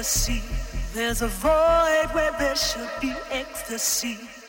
ecstasy. There's a void where there should be ecstasy.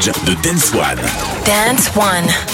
Stage de Dance One. Dance One.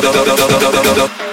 どどどどどど。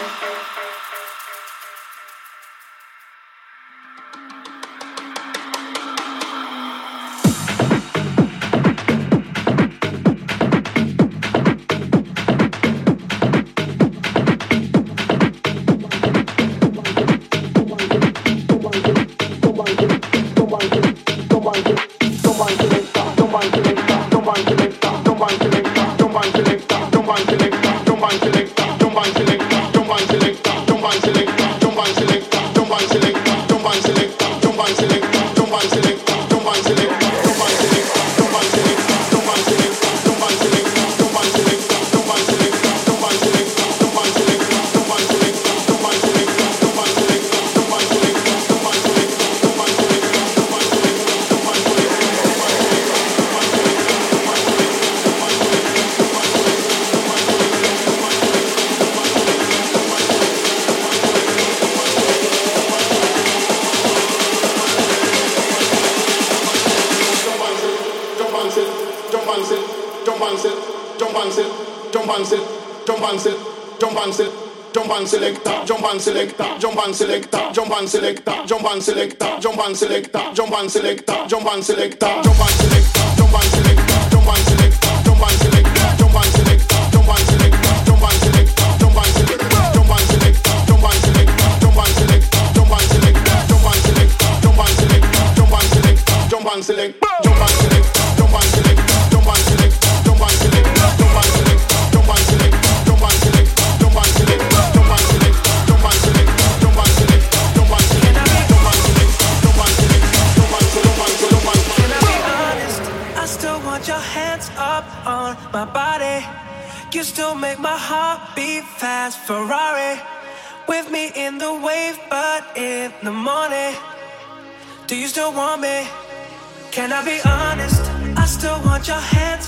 And selector, jump and selector, jump and selector, jump and selector, jump and selector, jump and selector, jump Can I be honest? I still want your hands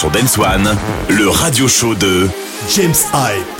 Sur Dance One, le radio show de James Hype.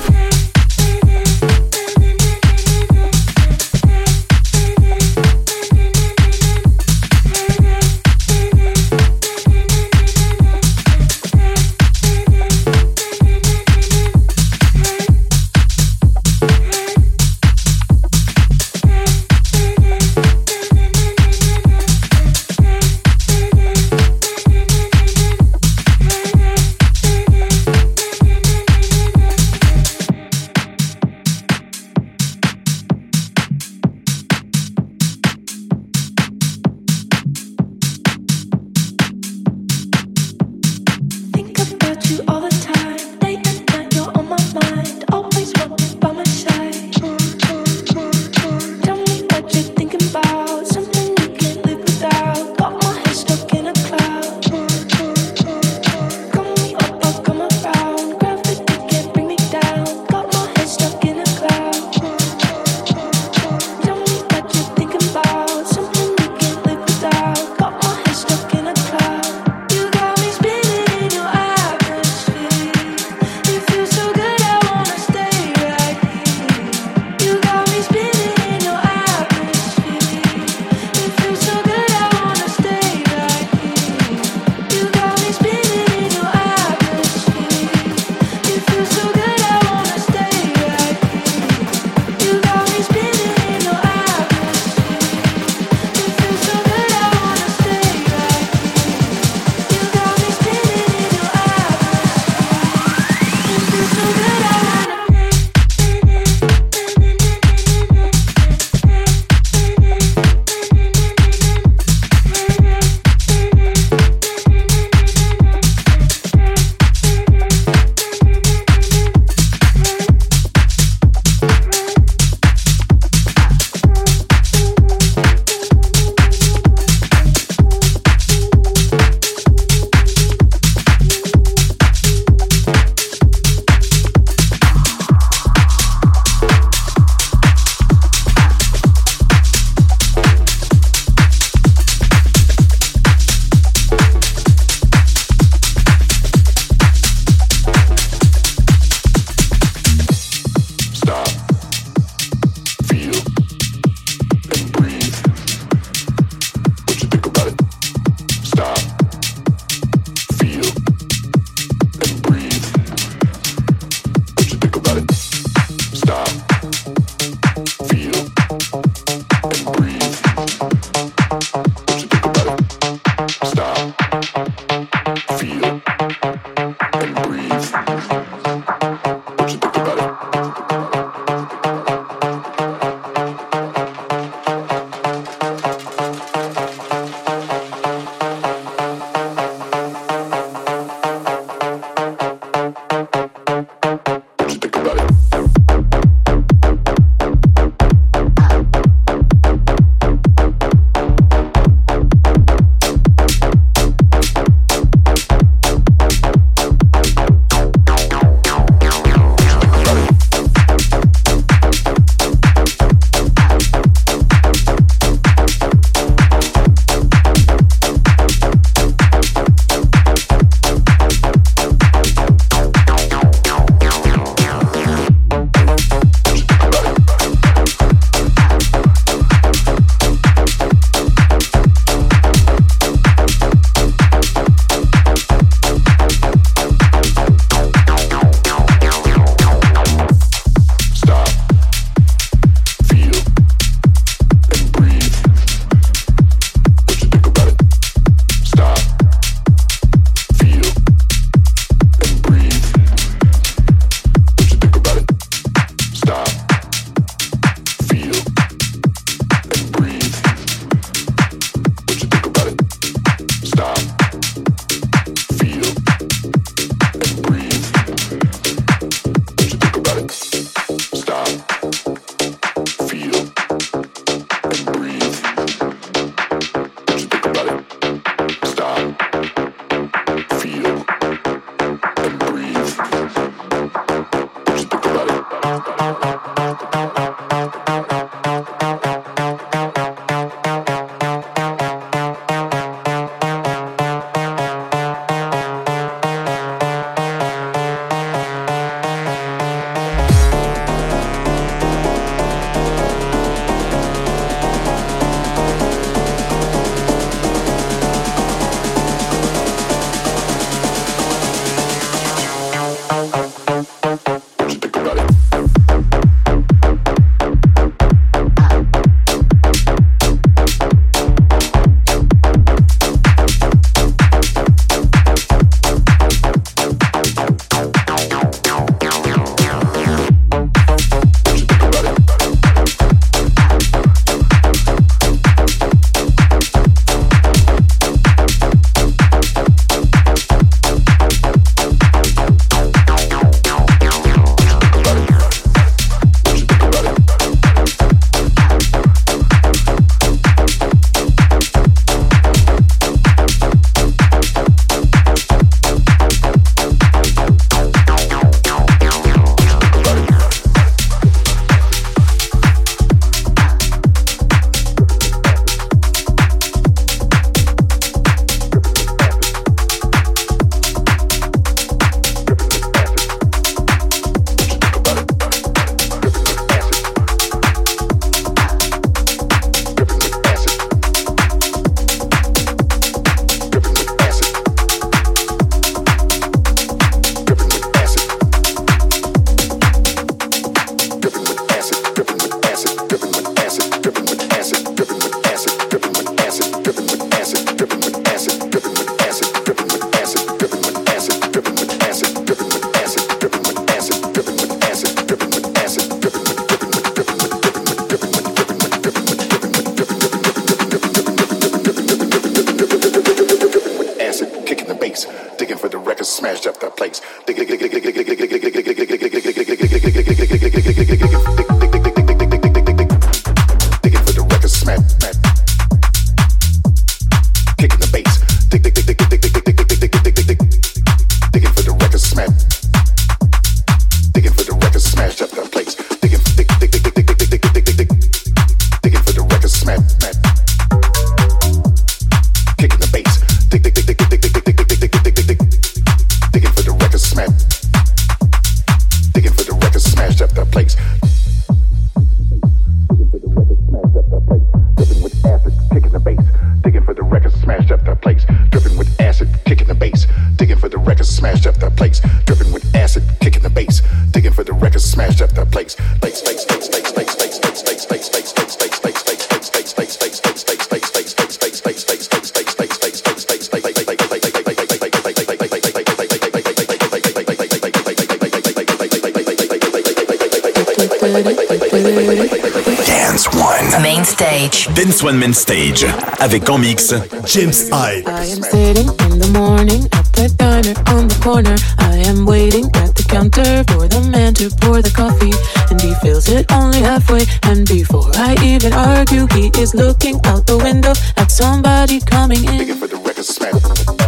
Dance One Main Stage avec en mix James Hype. I am sitting in the morning at the diner on the corner. I am waiting at the counter for the man to pour the coffee. And he fills it only halfway. And before I even argue, he is looking out the window at somebody coming in.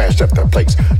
For the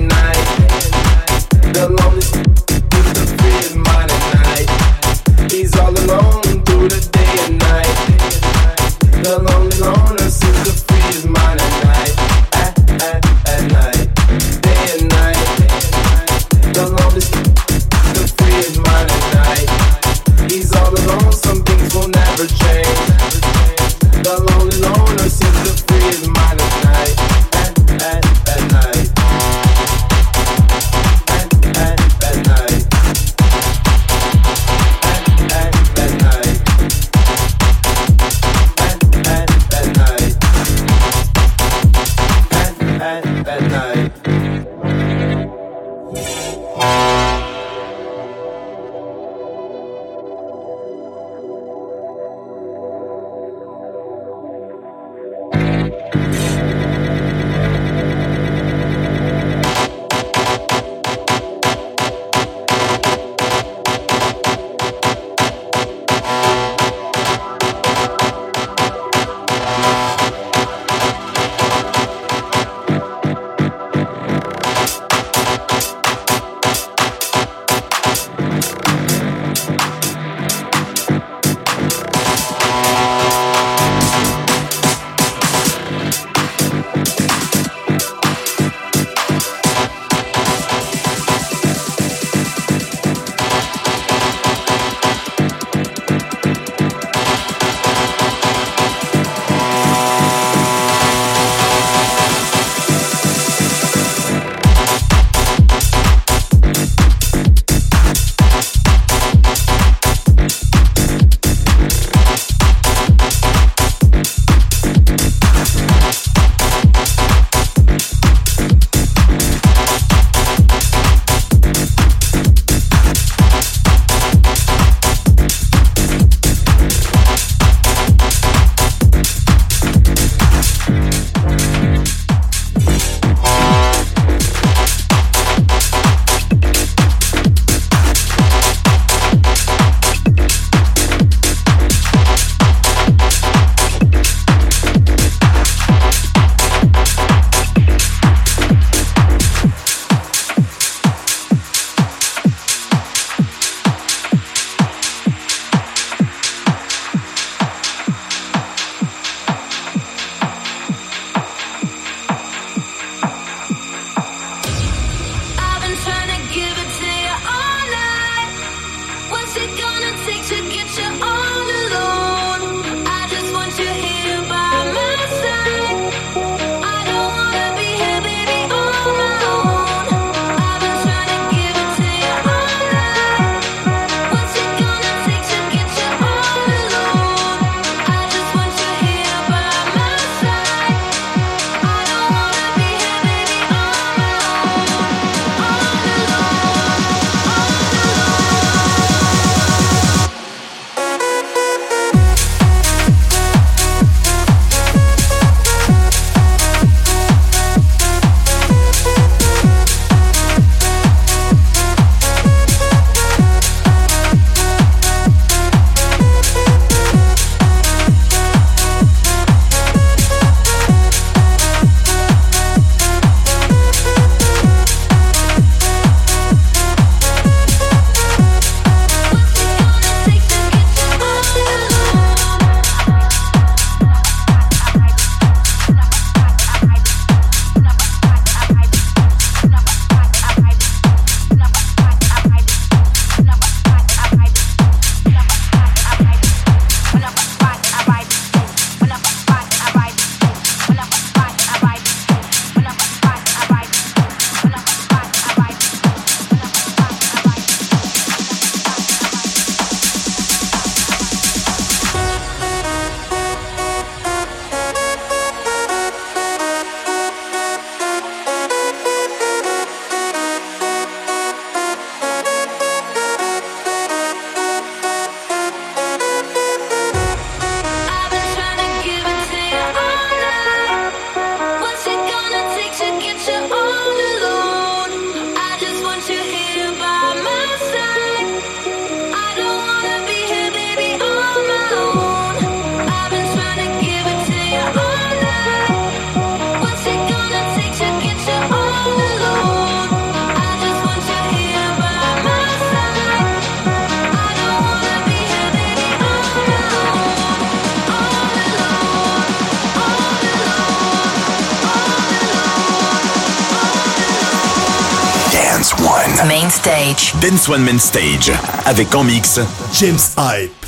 Dance One Main Stage. Avec en mix James Hype.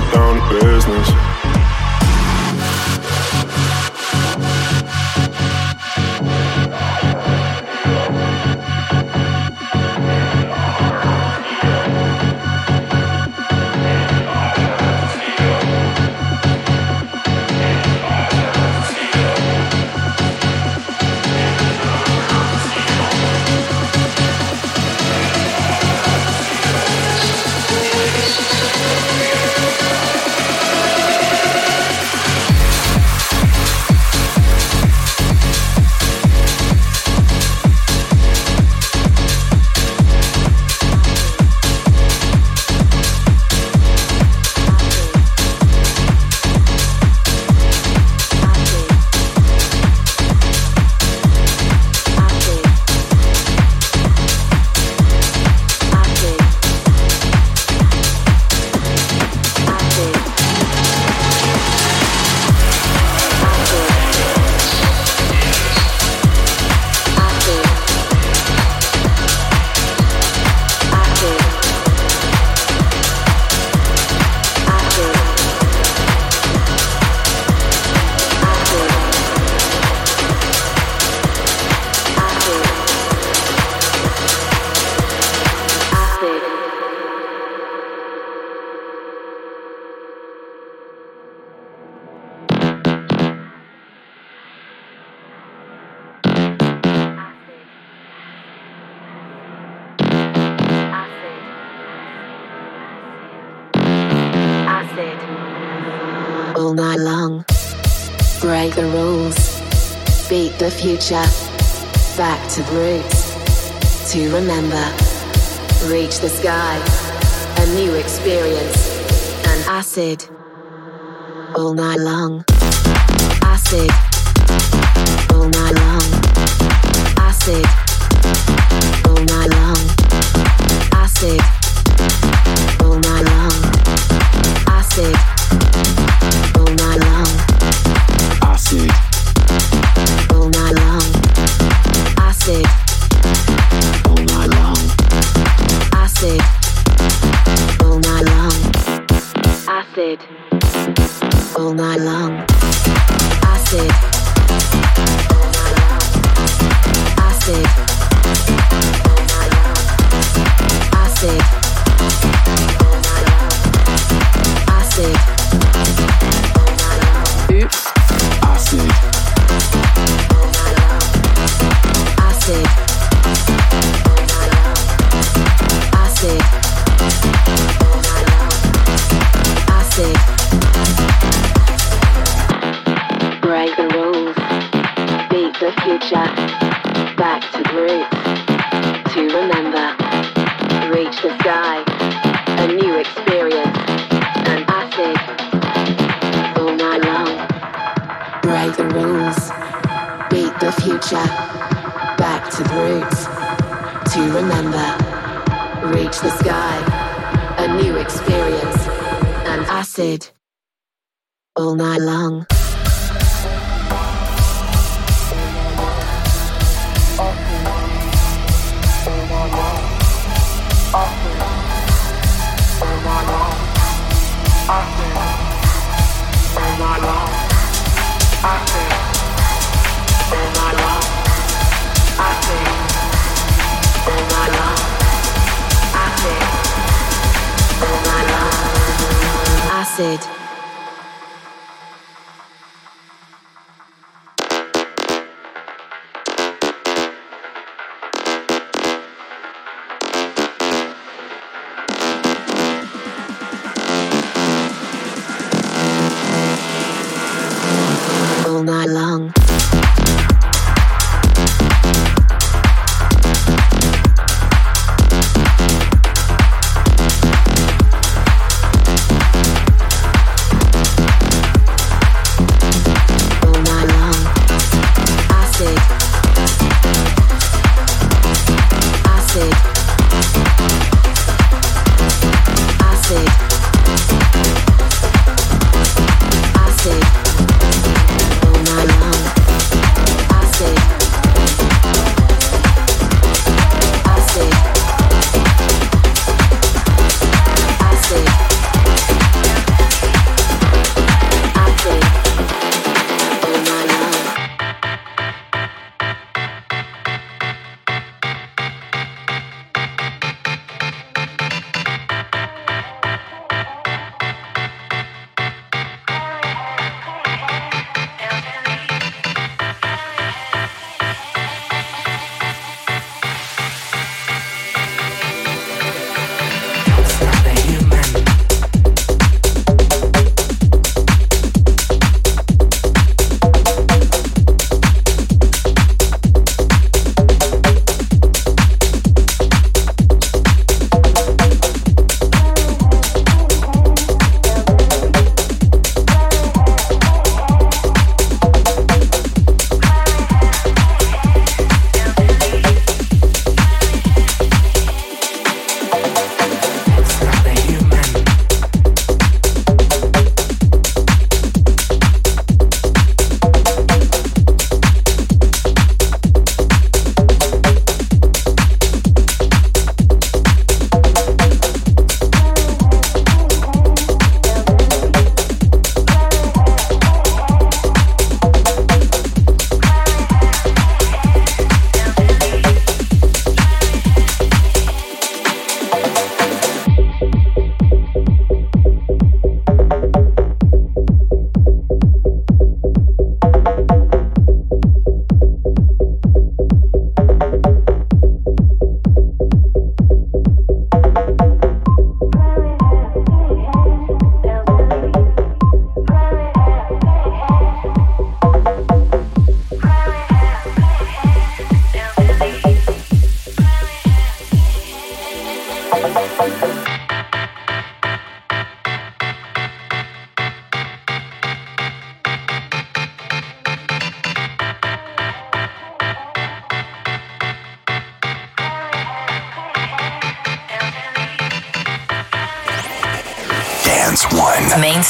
get down to business. Future, back to roots, to remember, reach the sky, a new experience, an acid, all night long, acid, all night long, acid, all night long, acid, all night long, acid, acid.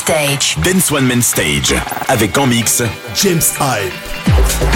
Stage. Dance One Man Stage. Avec en mix, James Hype.